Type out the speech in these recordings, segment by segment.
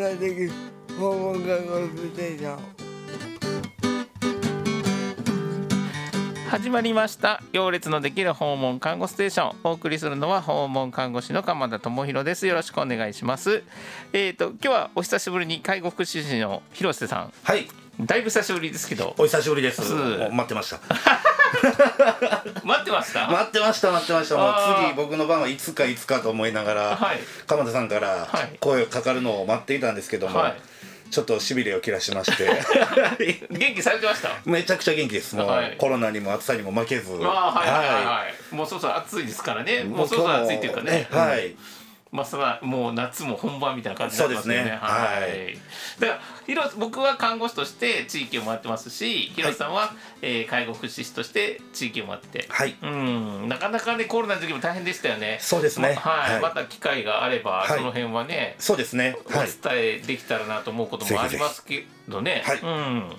ができる訪問看護ステーション始まりました。行列のできる訪問看護ステーション。お送りするのは訪問看護師の鎌田智博です。よろしくお願いします。えっ、と今日はお久しぶりに介護福祉士の広瀬さん。はい、だいぶ久しぶりですけど。お久しぶりです。待ってました。待ってました？待ってました、待ってました。もう次僕の番はいつかいつかと思いながら、はい。鎌田さんからはい。声かかるのを待っていたんですけども、はい。ちょっとしびれを切らしまして、元気されてました？めちゃくちゃ元気です。もう、はい。コロナにも暑さにも負けず、はいはいはい、はい、もうそろそろ暑いですからね。もうそろそろ暑いっていうかね。はい。まあそれはもう夏も本番みたいな感じになってますよね。ねはい。だから広僕は看護師として地域を回ってますし、広瀬さんは、えー介護福祉士として地域を回ってて、はい。うんなかなかねコロナの時期も大変でしたよね。そうですね。まはい、はいまた機会があれば、はいその辺はね。そうですね。おはい伝。えできたらなと思うこともありますけどね。はいうん。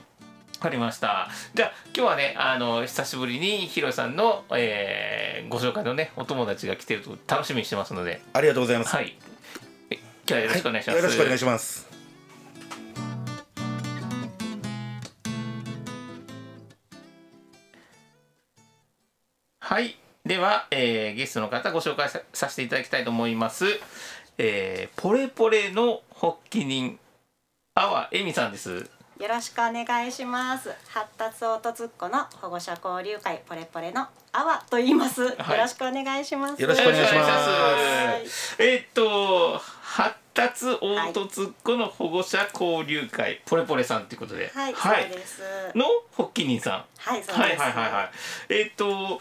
わかりました。じゃあ今日はねあの久しぶりに広瀬さんの、えーご紹介のねお友達が来てると楽しみにしてますので、ありがとうございます。はい。え今日はよろしくお願いします。よろしくお願いします。はい。では、えーゲストの方ご紹介ささせていただきたいと思います。えーポレポレの発起人、阿波恵美さんです。よろしくお願いします。発達オートツッコの保護者交流会ポレポレのあわと言います。よろしくお願いします。よろしくお願いしますはいえーっと、発達オートツッコの保護者交流会、ポレポレさんということで、はい、そうです。の発起人さん。はい、そうです。はいはいはいはい。えーっと、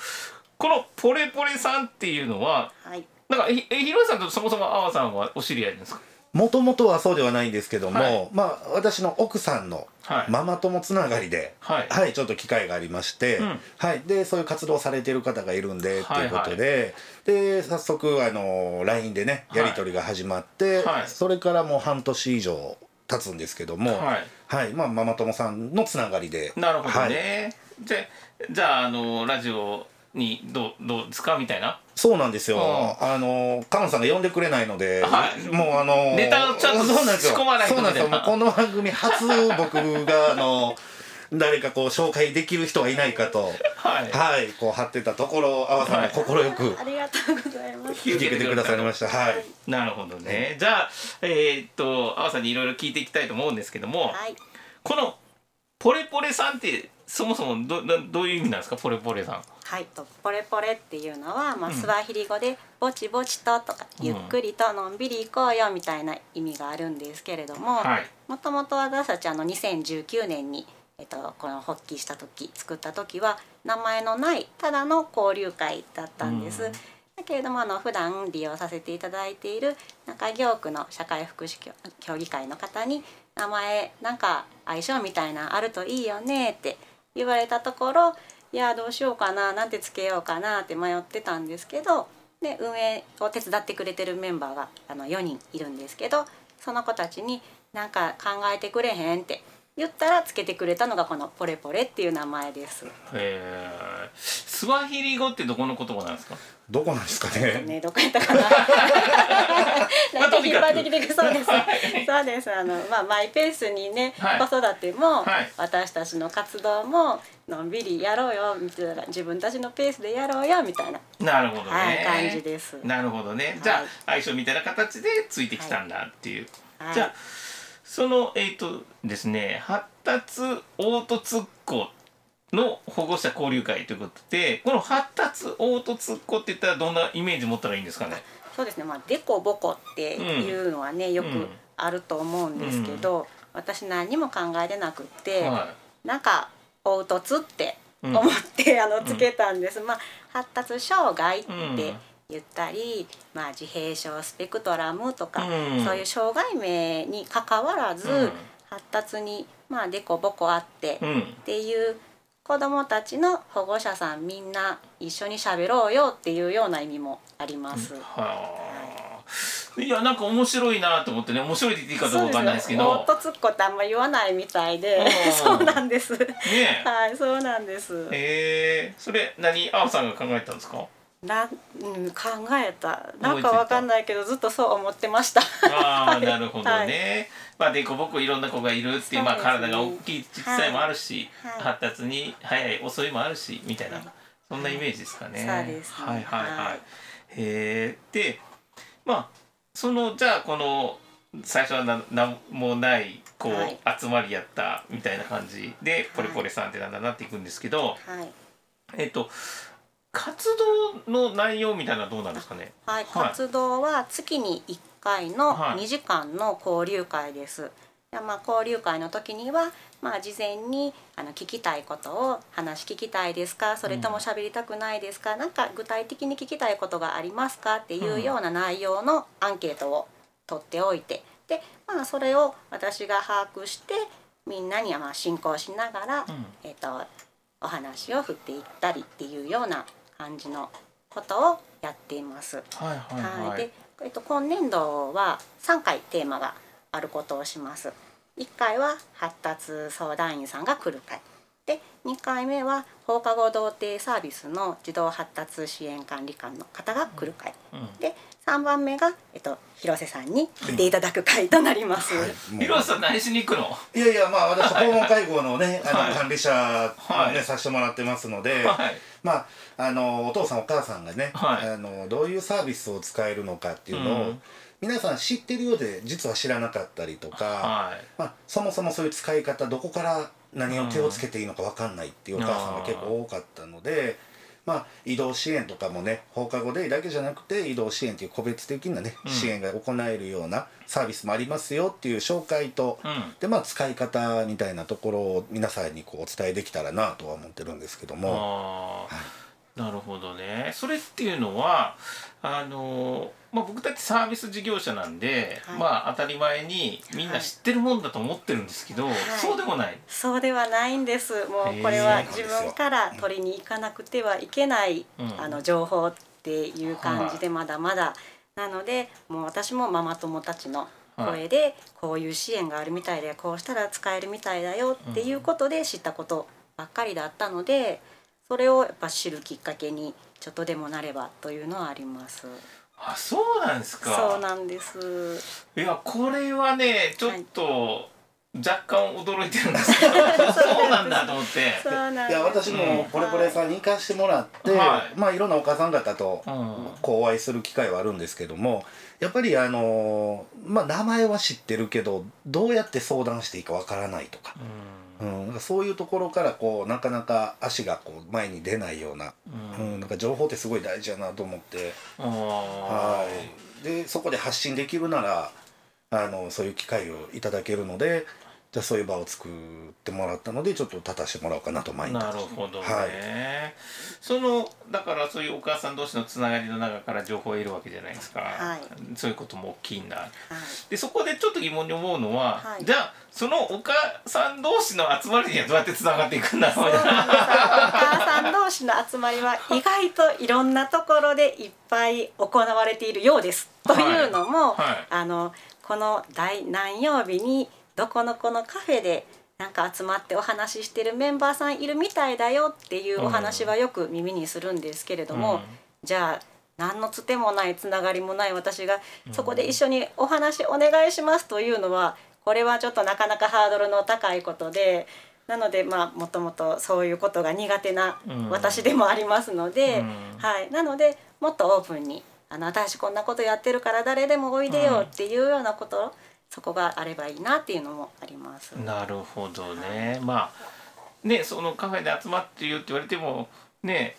このポレポレさんっていうのは、はい。なんかひえ広瀬さんとそもそも阿波さんはお知り合いですか？もともとはそうではないんですけども、はいまあ私の奥さんのはい。ママ友つながりで、はい。はい、ちょっと機会がありまして、うんはい、でそういう活動されてる方がいるんで、はいっていうことでで早速あの LINE でねやり取りが始まって、はいそれからもう半年以上経つんですけども、はいはい。まあ、ママ友さんのつながりでなるほどはいね。じゃじゃああのラジオにどうどうですか？みたいな。そうなんですよ、うあの菅野さんが呼んでくれないので、はいもうあのネタをちゃんとそうなんですよ仕込まないとそうなんですよこの番組初僕があの誰かこう紹介できる人はいないかと。はい。はい、こう貼ってたところ、阿波さんが快くありがとうございます。引き受けてくださいました。はい。なるほどね。じゃあえーっと阿波さんにいろいろ聞いていきたいと思うんですけども、はい。このポレポレさんってそもそもどどどういう意味なんですか？ポレポレさん。はい、とポレポレっていうのは、まあ、うんスワヒリ語でぼちぼちととか、うんゆっくりとのんびり行こうよみたいな意味があるんですけれども、はい。もともと私たちあの2019年に、えっと、この発起した時作った時は名前のないただの交流会だったんです。うんだけれどもあの普段利用させていただいている中京区の社会福祉協協議会の方に名前なんか相性みたいなあるといいよねって言われたところいやどうしようかななんてつけようかなって迷ってたんですけどで運営を手伝ってくれてるメンバーがあの4人いるんですけどその子たちに「なんか考えてくれへん」って言ったらつけてくれたのがこの「ポレポレ」っていう名前です。えー、スワヒリ語ってどこの言葉なんですか？どこなんですかね？ね、どこやったかな。なんか引っ張ってきてくそうです。そうです。あの、まあ、マイペースにね、はい子育ても、はい私たちの活動も。のんびりやろうよ、みたいな、自分たちのペースでやろうよ、みたいな。なるほどね。はい、感じです。なるほどね。じゃあ、はい相性みたいな形でついてきたんだっていう。はいじゃあそのえっ、とですね発達オートツッコの保護者交流会ということでこの発達オートツッコって言ったらどんなイメージ持ったらいいんですかね？そうですね、まあ、デコボコっていうのはね、よくうんあると思うんですけど。私何も考えてなくって、はなんか凹凸ってうん思って、あのつけたんです。まあ発達障害ってうん言ったり、まあ自閉症スペクトラムとか、うんそういう障害名に関わらず、うん発達にまあデコボコあって、い。うん。っていう子どもたちの保護者さんみんな一緒に喋ろうよっていうような意味もあります。はあ。いやなんか面白いなと思ってね面白いって言っていいかどうかわかんないですけど。そうオートツッコってあんま言わないみたいでう、ん そうなんです。ねはい、そうなんです。え。えー、それ何あおさんが考えたんですか？な、うん、考えた。なんかわかんないけどずっとそう思ってました。ああなるほどはい。ね。まあでこぼこいろんな子がいるっていうまあ体が大きい小さいもあるし、はい。発達に早い遅いもあるしみたいな、はいそんなイメージですかね。そうですね。はいはいはい。はい。へえでまあそのじゃあこの最初はななんもないこう、はい。集まりやったみたいな感じでポレポレさんってなんだなっていくんですけど、はい、えっと活動の内容みたいなどうなんですかね？はい、はい。活動は月に1回のはい。2時間の交流会です。でまあ、交流会の時には、まあ、事前にあの聞きたいことを話聞きたいですか？それとも喋りたくないですか、なんか具体的に聞きたいことがありますか？っていうような内容のアンケートを取っておいて。で、まあ、それを私が把握してみんなにはまあ進行しながら、うん。えっとお話を振っていったりっていうような感じのことをやっています。はいはいはい。はい、で、えっと、今年度は3回テーマがあることをします。1回は発達相談員さんが来る会で2回目は放課後童貞サービスの児童発達支援管理官の方が来る会。うん。で3番目が、えっと、広瀬さんに来ていただく会となります。もう広瀬さん何しに行くの？いやいやまあ私訪問介護のねあはい。の管理者をはい。ねさせてもらってますのではい。まああのお父さんお母さんがねはい。あのどういうサービスを使えるのかっていうのをうん。皆さん知ってるようで実は知らなかったりとかはい。まあそもそもそういう使い方どこから何を手をつけていいのか分かんないっていうお母さんが結構多かったので。まあ、移動支援とかもね放課後デイだけじゃなくて移動支援っていう個別的なね、うん支援が行えるようなサービスもありますよっていう紹介と、うん。でまあ使い方みたいなところを皆さんにこうお伝えできたらなとは思ってるんですけども、なるほどね。それっていうのはあのまあ僕たちサービス事業者なんで、はい。まあ当たり前にみんな知ってるもんだと思ってるんですけど、い。そうでもない。そうではないんです。もうこれは自分から取りに行かなくてはいけない、うん。あの情報っていう感じではまだまだ、なのでもう私もママ友たちの声でこういう支援があるみたいでこうしたら使えるみたいだよっていうことで知ったことばっかりだったのでそれをやっぱ知るきっかけにちょっとでもなればというのはあります。あ、そうなんですか。そうなんです。いやこれはねちょっと若干驚いてるんですけど、そうなんだと思って。そうなんです。いや私もポレポレさんに行かしてもらって、はいまあいろんなお母さん方とうんこうお会いする機会はあるんですけどもやっぱりあのまあ名前は知ってるけどどうやって相談していいかわからないとか、うん、なんかそういうところからこうなかなか足がこう前に出ないような、ううんん、なんか情報ってすごい大事やなと思って。あはい、でそこで発信できるならあのそういう機会をいただけるのでじゃあそういう場を作ってもらったのでちょっと立たせてもらおうかなと毎日なるほどね、はい。そのだからそういうお母さん同士のつながりの中から情報を得るわけじゃないですか、はい。そういうことも大きいんだはい。でそこでちょっと疑問に思うのは、はい。じゃあそのお母さん同士の集まりにはどうやってつながっていくんだろそううなんです。よお母さん同士の集まりは意外といろんなところでいっぱい行われているようです。というのも、はい。あのこの第何曜日にどこのこのカフェでなんか集まってお話ししてるメンバーさんいるみたいだよっていうお話はよく耳にするんですけれども、うん。じゃあ何のつてもないつながりもない私がそこで一緒にお話お願いしますというのはこれはちょっとなかなかハードルの高いことでなのでまあもともとそういうことが苦手なうん私でもありますので、うん。はい、なのでもっとオープンにあの私こんなことやってるから誰でもおいでよっていうようなこと、そこがあればいいなっていうのもあります。なるほどね。まあねそのカフェで集まってるよって言われてもね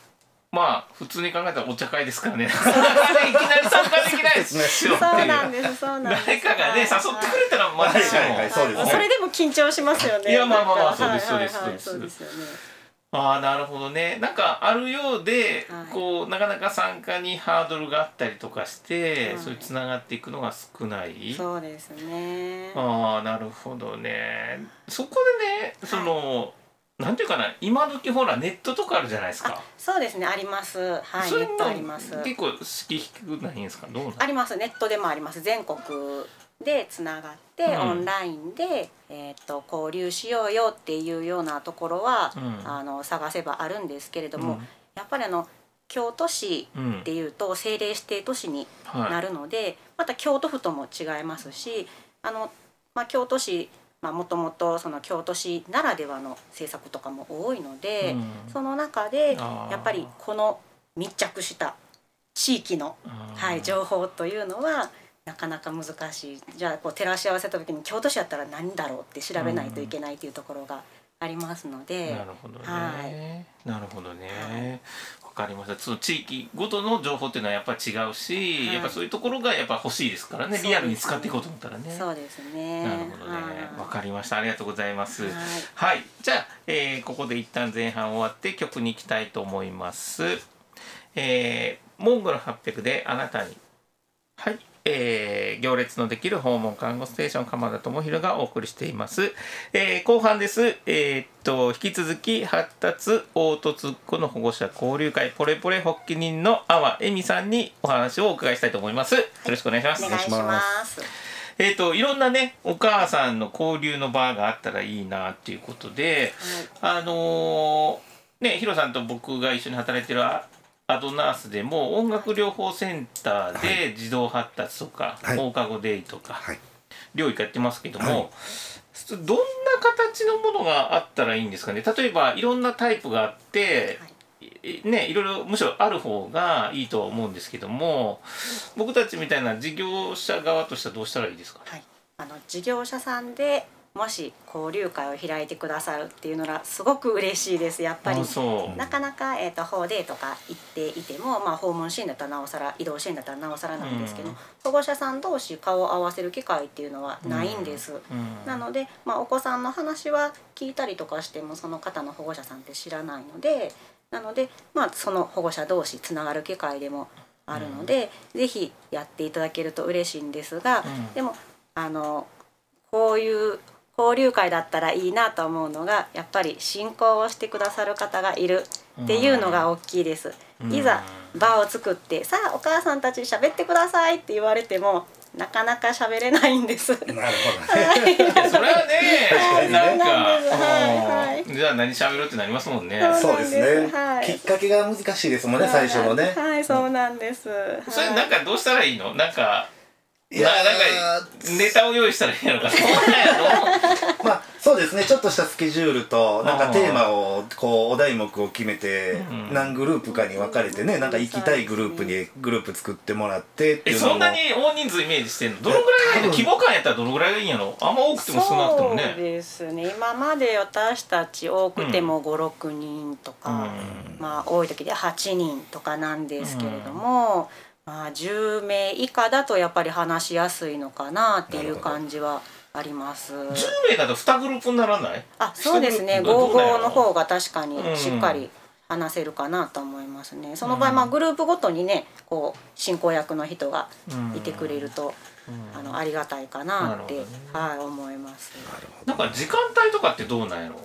まあ普通に考えたらお茶会ですからね。いきなり参加できないですよってそうなんです。そうなんです。誰かがね誘ってくれたらまだしも、はいはいはい。そうですね。それでも緊張しますよね。いやまあまあまあそうですはいはいはい。そうです。そうですよね。ああなるほどね。なんかあるようで、はい。こうなかなか参加にハードルがあったりとかして、はい。そういうつながっていくのが少ない。そうですね。ああなるほどね。そこでねその、なんていうかな今時ほらネットとかあるじゃないですか。あ、そうですね。あります。はい、ネットあります。結構好き低くないんですか？どうなん？あります。ネットでもあります。全国でつながって、うん。オンラインで、えー、と交流しようよっていうようなところは、うん。あの探せばあるんですけれども、うん。やっぱりあの京都市うんっていうと政令指定都市にはいなるので、また京都府とも違いますしあの、まあ、京都市もともとその京都市ならではの政策とかも多いので、うん。その中でやっぱりこの密着した地域の、はい、情報というのはなかなか難しい。じゃあこう照らし合わせた時に京都市やったら何だろうって調べないといけないというところがありますので。なるほどね、はい。なるほどね。はわかりました。その地域ごとの情報っていうのはやっぱり違うし、はい。やっぱそういうところがやっぱ欲しいですからね。ね。リアルに使っていこうと思ったらね。そうですね。なるほどね。はい。わかりました。ありがとうございます。はい。はい、じゃあ、えーここで一旦前半終わって曲に行きたいと思います。えーモンゴル800であなたに。はい、えー行列のできる訪問看護ステーション鎌田智弘がお送りしています。えー後半です。えーっと引き続き発達凹凸っ子の保護者交流会ポレポレ発起人の阿波恵美さんにお話をお伺いしたいと思います。よろしくお願いします。お願いします。えー、といろんなねお母さんの交流の場があったらいいなっていうことで、あのーねヒロさんと僕が一緒に働いてるアアドナースでも音楽療法センターで児童発達とか、はい。放課後デイとか、はい。療育やってますけども、はい。どんな形のものがあったらいいんですかね？例えばいろんなタイプがあって、い。ね、いろいろむしろある方がいいとは思うんですけども僕たちみたいな事業者側としてはどうしたらいいですか？はい、あの事業者さんでもし交流会を開いてくださるっていうのがすごく嬉しいです。やっぱりなかなか、えー、と法デーとか行っていても、まあ、訪問支援だったらなおさら移動支援だったらなおさらなんですけど、うん。保護者さん同士顔を合わせる機会っていうのはないんです。うん。なので、まあ、お子さんの話は聞いたりとかしてもその方の保護者さんって知らないのでなので、まあ、その保護者同士つながる機会でもあるので、ぜひやっていただけると嬉しいんですが、うん。でもあのこういう交流会だったらいいなと思うのがやっぱり進行をしてくださる方がいるっていうのが大きいです。うんいざ場を作って「さあお母さんたち喋ってください」って言われてもなかなか喋れないんです。なるほどね。それはね、いなんか、はいはいうんじゃあ何喋ろうってなりますもんね。そうそうですね、はいきっかけが難しいですもんね、最初のね。はい、そうなんです。それなんかどうしたらいいの？なんか、いやななんかネタを用意したらいいのか。そんなんや まあそうですねちょっとしたスケジュールとなんかテーマをこうお題目を決めてうん何グループかに分かれてねなんか行きたいグループにグループ作ってもらってってえいうのもそんなに大人数イメージしてんの？どのぐらいがいいの？規模感やったらどのぐらいがいいんやろ？あんま多くても少なくてもそうね。ですね。今まで私たち多くても五六人とか、うんまあ多い時で8人とかなんですけれども、まあ10名以下だとやっぱり話しやすいのかなっていう感じはあります。10名だと2グループにならない？あ、そうですね。一グループ？どうなんやろ55の方が確かにしっかり話せるかなと思いますね。その場合、まあグループごとにね、こう進行役の人がいてくれると、あのありがたいかなって、なるはい思います。なんか時間帯とかってどうなんやろ？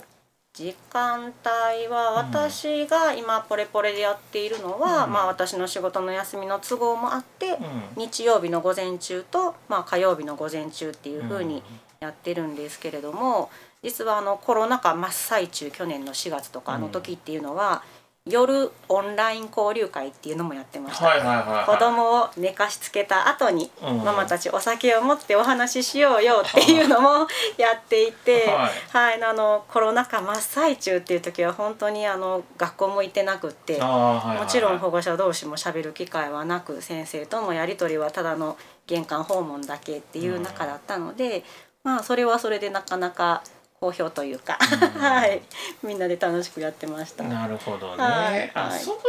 時間帯は私が今ポレポレでやっているのは、うん。まあ私の仕事の休みの都合もあって、うん。日曜日の午前中と、まあ、火曜日の午前中っていう風にやってるんですけれども実はあのコロナ禍真っ最中去年の4月とかあの時っていうのは、夜オンライン交流会っていうのもやってました。はいはいはいはい。子供を寝かしつけた後に、うんママたちお酒を持ってお話ししようよっていうのもやっていて、はいはい、あのコロナ禍真っ最中っていう時は本当にあの学校も行ってなくって、はいはいはいもちろん保護者同士もしゃべる機会はなく先生ともやり取りはただの玄関訪問だけっていう中だったので、まあそれはそれでなかなか好評というか、はい。みんなで楽しくやってました。なるほどね、はい。はい。あそういう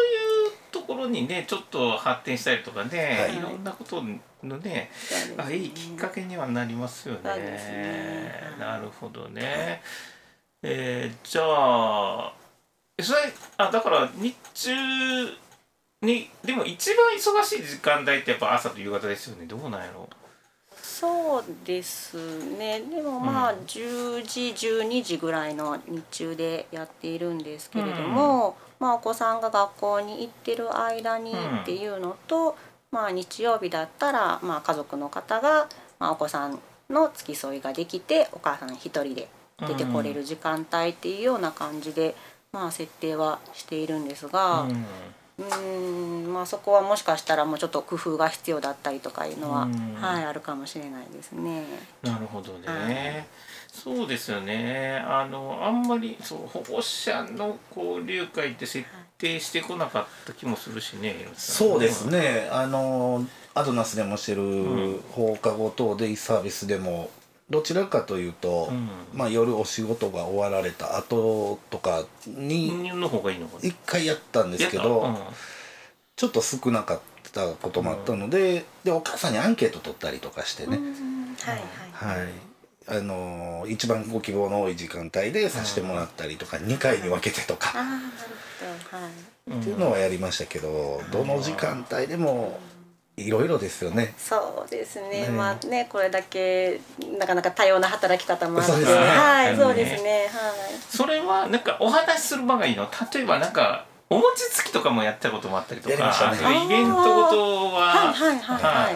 ところにねちょっと発展したりとかね、はい。い、ろんなことのねあいいきっかけにはなりますよね。ね。なるほどね。えーじゃあえそれあだから日中にでも一番忙しい時間帯ってやっぱ朝と夕方ですよね。どうなんやろそうですね。でもまあうん。10時12時ぐらいの日中でやっているんですけれども、まあ、お子さんが学校に行ってる間にうん。っていうのと、まあ、日曜日だったら、まあ、家族の方が、まあ、お子さんの付き添いができてお母さん一人で出てこれる時間帯っていうような感じで、まあ、設定はしているんですが。うんうーんまあそこはもしかしたらもうちょっと工夫が必要だったりとかいうのは、うん。はいあるかもしれないですね。なるほどね、はい。そうですよね。あのあんまりそう保護者の交流会って設定してこなかった気もするしね、広瀬さん。そうですね。あのアドナスでもしてるん。放課後等デイサービスでもどちらかというと、うん。まあ、夜お仕事が終わられた後とかに人の方がいいのかな。一回やったんですけど、やっちょっと少なかったこともあったので,、でお母さんにアンケート取ったりとかしてね、うん。はいはい。はい。あの一番ご希望の多い時間帯でさせてもらったりとか、2回に分けてとか、はい。うん。っていうのはやりましたけど、どの時間帯でもいろいろですよね。そうですね。ね。まあねこれだけなかなか多様な働き方もあって、ね。はいそうねそうですね。はい。それはなんかお話しする場がいいの？例えばなんかお餅つきとかもやったこともあったりとか。やりましたね。イベントごとははいはいはいはい。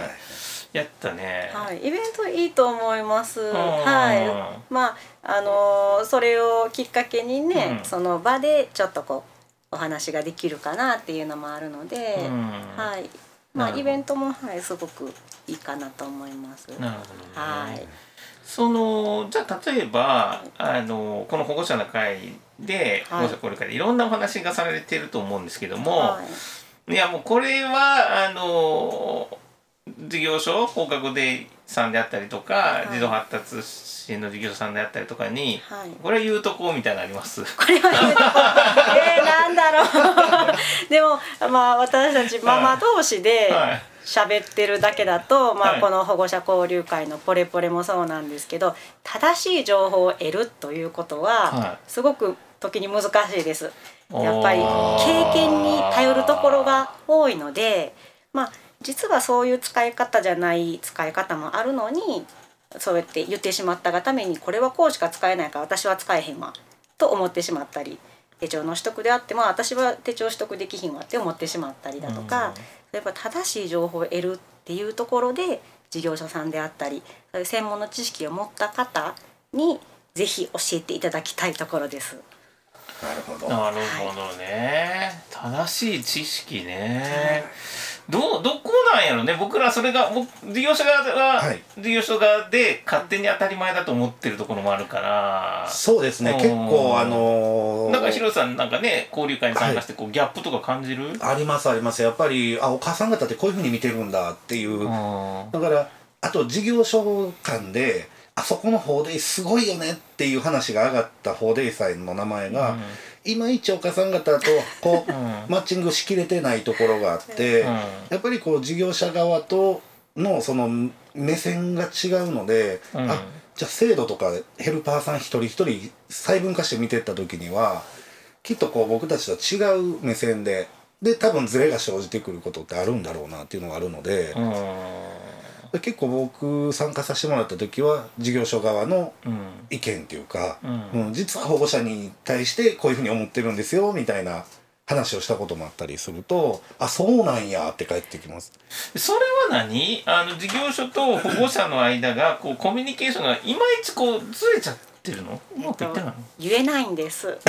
やったね、はい、イベントいいと思います。ん。はい、まああのーそれをきっかけにね、うん。その場でちょっとこうお話ができるかなっていうのもあるので、うん。はい、まあイベントもはいすごくいいかなと思います。なるほどね、はい、そのじゃあ例えばあのこの保護者の会で保はい。護者これからいろんなお話がされてると思うんですけども、はい。い、やもうこれはあの事業所放課後デイさんであったりとか、い。児童発達支援の事業所さんであったりとかに、はい。これは言うとこうみたいなのあります？これは言うとえー、なんだろう。でもまあ私たちママ同士ではい。喋ってるだけだと、まあ、はい。この保護者交流会のポレポレもそうなんですけど正しい情報を得るということは、はすごく時に難しいです。やっぱり経験に頼るところが多いので、まあ、実はそういう使い方じゃない使い方もあるのにそうやって言ってしまったがためにこれはこうしか使えないから私は使えへんわと思ってしまったり手帳の取得であっても私は手帳取得できひんわって思ってしまったりだとか、やっぱ正しい情報を得るっていうところで事業所さんであったりそういう専門の知識を持った方にぜひ教えていただきたいところです。なるほど。なるほどね、正しい知識ね、どうどこなんやろね。僕らそれが僕事業者側は、はい。事業所側で勝手に当たり前だと思ってるところもあるから。そうですね。うん。結構あのーなんか広瀬さんなんかね交流会に参加してこう、ギャップとか感じる？ありますあります。やっぱりあお母さん方ってこういうふうに見てるんだっていう。だからあと事業所間であそこの法デイすごいよねっていう話が上がった法デイさんの名前が、いまいちお母さん方とこう、うん。マッチングしきれてないところがあって、うん。やっぱりこう事業者側とのその目線が違うので、うん。あじゃあ制度とかヘルパーさん一人一人細分化して見てった時にはきっとこう僕たちと違う目線でで多分ズレが生じてくることってあるんだろうなっていうのがあるので、うん結構僕参加させてもらった時は事業所側のうん。意見っていうか、うん。うん実は保護者に対してこういうふうに思ってるんですよみたいな話をしたこともあったりするとあそうなんやって返ってきます。それは何？あの事業所と保護者の間がこうコミュニケーションがいまいちこうずれちゃってるの？うまくいってないの？言えないんです。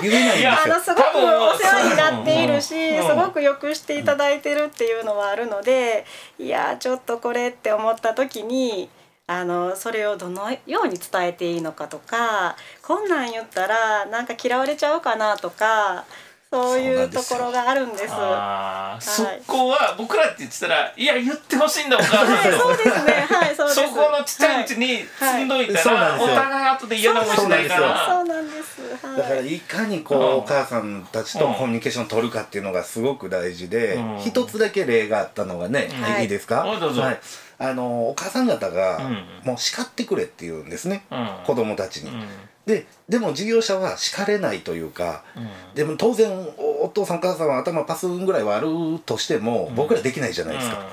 言えないんですよあのすごくお世話になっているし、うんすごくよくしていただいてるっていうのはあるので、いやちょっとこれって思った時に。あのそれをどのように伝えていいのかとかこんなん言ったらなんか嫌われちゃうかなとかそういうところがあるんです。はあーそこは僕らって言ってたらいや言ってほしいんだお母さん。い、そうですね。はい、そうです。そこのちっちゃいうちに積んどいたら、はい。はいお互い後で嫌な思いしないかそうらそうなんです。はい。だからいかにこう、うんお母さんたちとコミュニケーションを取るかっていうのがすごく大事でうん。一、つだけ例があったのがね、はい。いいですか、はいどうぞ。はい、あのお母さん方が、うん。もう叱ってくれって言うんですね、うん。子供たちに。うん。ででも事業者は叱れないというかうん。でも当然おお父さんお母さんは頭パスぐらいはあるとしても僕らできないじゃないですか。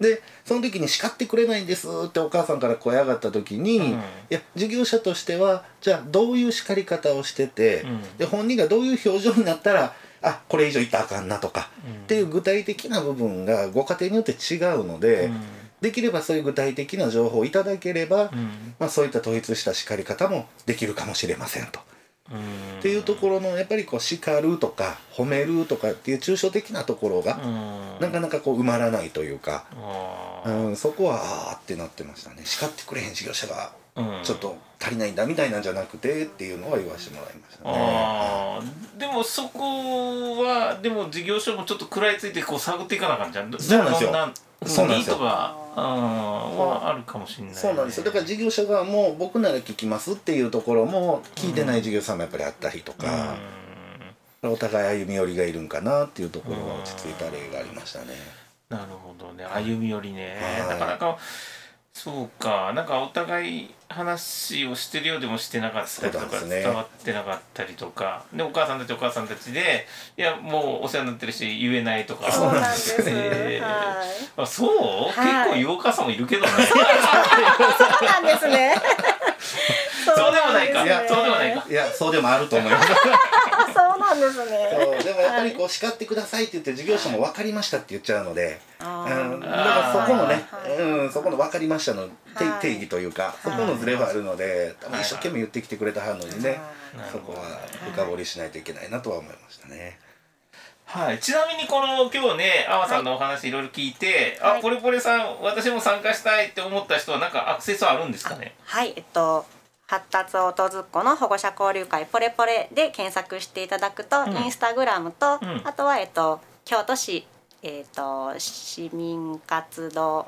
でその時に叱ってくれないんですってお母さんから声上がった時に、うん。いや事業者としてはじゃあどういう叱り方をしてて、うん。で本人がどういう表情になったらあこれ以上言ったらあかんなとか、うん。っていう具体的な部分がご家庭によって違うので、うんできればそういう具体的な情報をいただければ、うん。まあ、そういった統一した叱り方もできるかもしれませんと。うん。っていうところのやっぱりこう叱るとか褒めるとかっていう抽象的なところがうん。なかなかこう埋まらないというか、うん、そこはあーってなってましたね。叱ってくれへん事業者がうんちょっと足りないんだみたいなんじゃなくてっていうのは言わせてもらいましたね。あー。でもそこはでも事業所もちょっと食らいついてこう探っていかなあかんじゃん。そうなんですよ。そうなんですよ。はあるかもしれないね、そうなんですよ。だから事業者側も僕なら聞きますっていうところも聞いてない事業者もやっぱりあったりとか、お互い歩み寄りがいるんかなっていうところが落ち着いた例がありましたね。なるほどね。歩み寄りね、はい。なかなかそうか。なんかお互い話をしてるようでもしてなかったりとか、ね。伝わってなかったりとか。でお母さんたちお母さんたちでいやもうお世話になってるし言えないとか。そうなんです。えー。はい。あそう、はい。結構言うお母さんもいるけどね。そうなんです。ね。そうでもないか。ね。そうでもないか。いやそうでもあると思います。あそうなんですそうね。でもやっぱりこう叱ってくださいって言って事業者も分かりましたって言っちゃうので、あうん、ーだからそこのねうん、そこの分かりましたの定はい。定義というかそこのズレはあるので多分一生懸命言ってきてくれたはずのにねはい。そこは深掘りしないといけないなとは思いましたね。はい、ちなみにこの今日ね阿波さんのお話いろいろ聞いて、はい。あポレポレさん私も参加したいって思った人はなんかアクセスはあるんですかね？はい、えっと発達音ずっこの保護者交流会ポレポレで検索していただくと、うん。インスタグラムと、うん。あとはえっと京都市えっと市民活動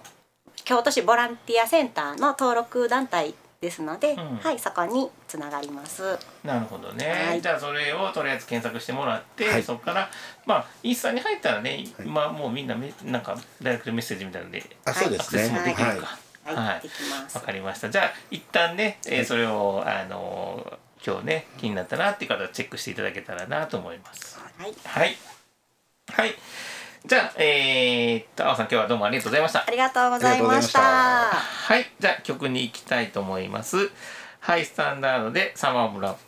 京都市ボランティアセンターの登録団体ですので、うん。はいそこにつながります。なるほどね、はい。じゃあそれをとりあえず検索してもらって、はい。そこからまあインスタに入ったらね、はい。まあもうみんなめなんかダイレクトメッセージみたいなのであ、そうでアク。セスもできるはい。かはい、わ。かりました。じゃあ一旦ね、えーはい。それをあのー今日ね気になったなっていう方はチェックしていただけたらなと思います。はい、はい。はい。じゃあえー、っとあおさん今日はどうもありがとうございました。ありがとうございました。はい、じゃあ曲に行きたいと思います。ハイスタンダードでサマーオブラブ。フ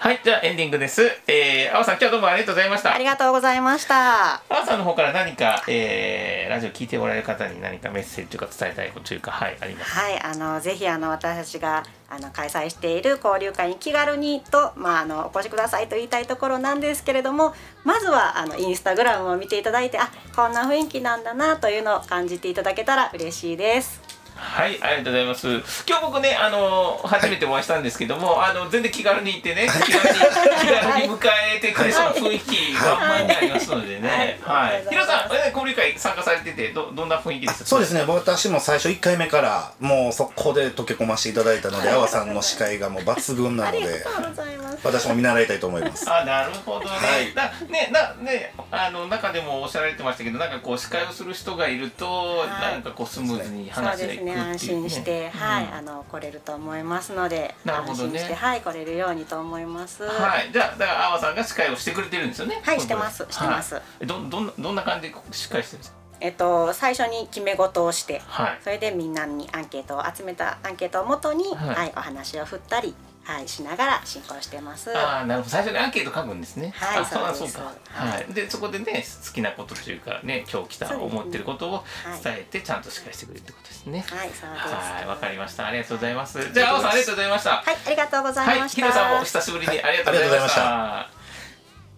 はい、じゃあエンディングです。えー、あおさん今日はどうもありがとうございましたあ。りがとうございました。あおさんの方から何か、えー、ラジオ聞いておられる方に何かメッセージというか伝えたいことというか、はい、あります。はい、あのぜひあの私たちがあの開催している交流会に気軽にと、まあ、あのお越しくださいと言いたいところなんですけれどもまずはあのインスタグラムを見ていただいてあこんな雰囲気なんだなというのを感じていただけたら嬉しいです。はい、ありがとうございます。今日僕ね、あの初めてお会いしたんですけども、あの全然気軽に行ってね、気軽に気軽に迎えてくれそうな雰囲気が満々にありますのでね。ははいい。ヒロさん、え交流会参加されてて、どどんな雰囲気ですか。そうですね。私も最初1回目からもう速攻で溶け込ませていただいたので、阿波さんの司会がもう抜群なので、うございます。私も見習いたいと思います。あなるほどね、はいだねなねあの中でもおっしゃられてましたけどなんかこう司会をする人がいると、はいなんかこうスムーズに話がいくね安心して、はい、うんあの来れると思いますので、ね。安心してはい来れるようにと思います。はい、じゃあだから阿波さんが司会をしてくれてるんですよねはいしてますしてます。はい、どどんなどんな感じで司会してるんですか？えっと最初に決め事をして、はい。それでみんなにアンケートを集めたアンケートをもとに、はい。はい、お話を振ったり、はい、しながら進行してます。ああなるほど。最初にアンケート書くんですね。はいあそうそです。そううか。はい。はい。でそこでね好きなことというかね今日来た思ってることをはい。伝えてちゃんと司会してくれるってことですね。はい、そうです。はいわかりました。ありがとうございます。じゃあ阿波さんありがとうございました。はい、ありがとうございはい、ました。ヒロさんもお久しぶりにありがとうございました。は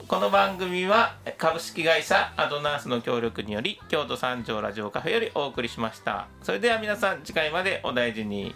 この番組は株式会社アドナースの協力により京都三条ラジオカフェよりお送りしました。それでは皆さん次回までお大事に。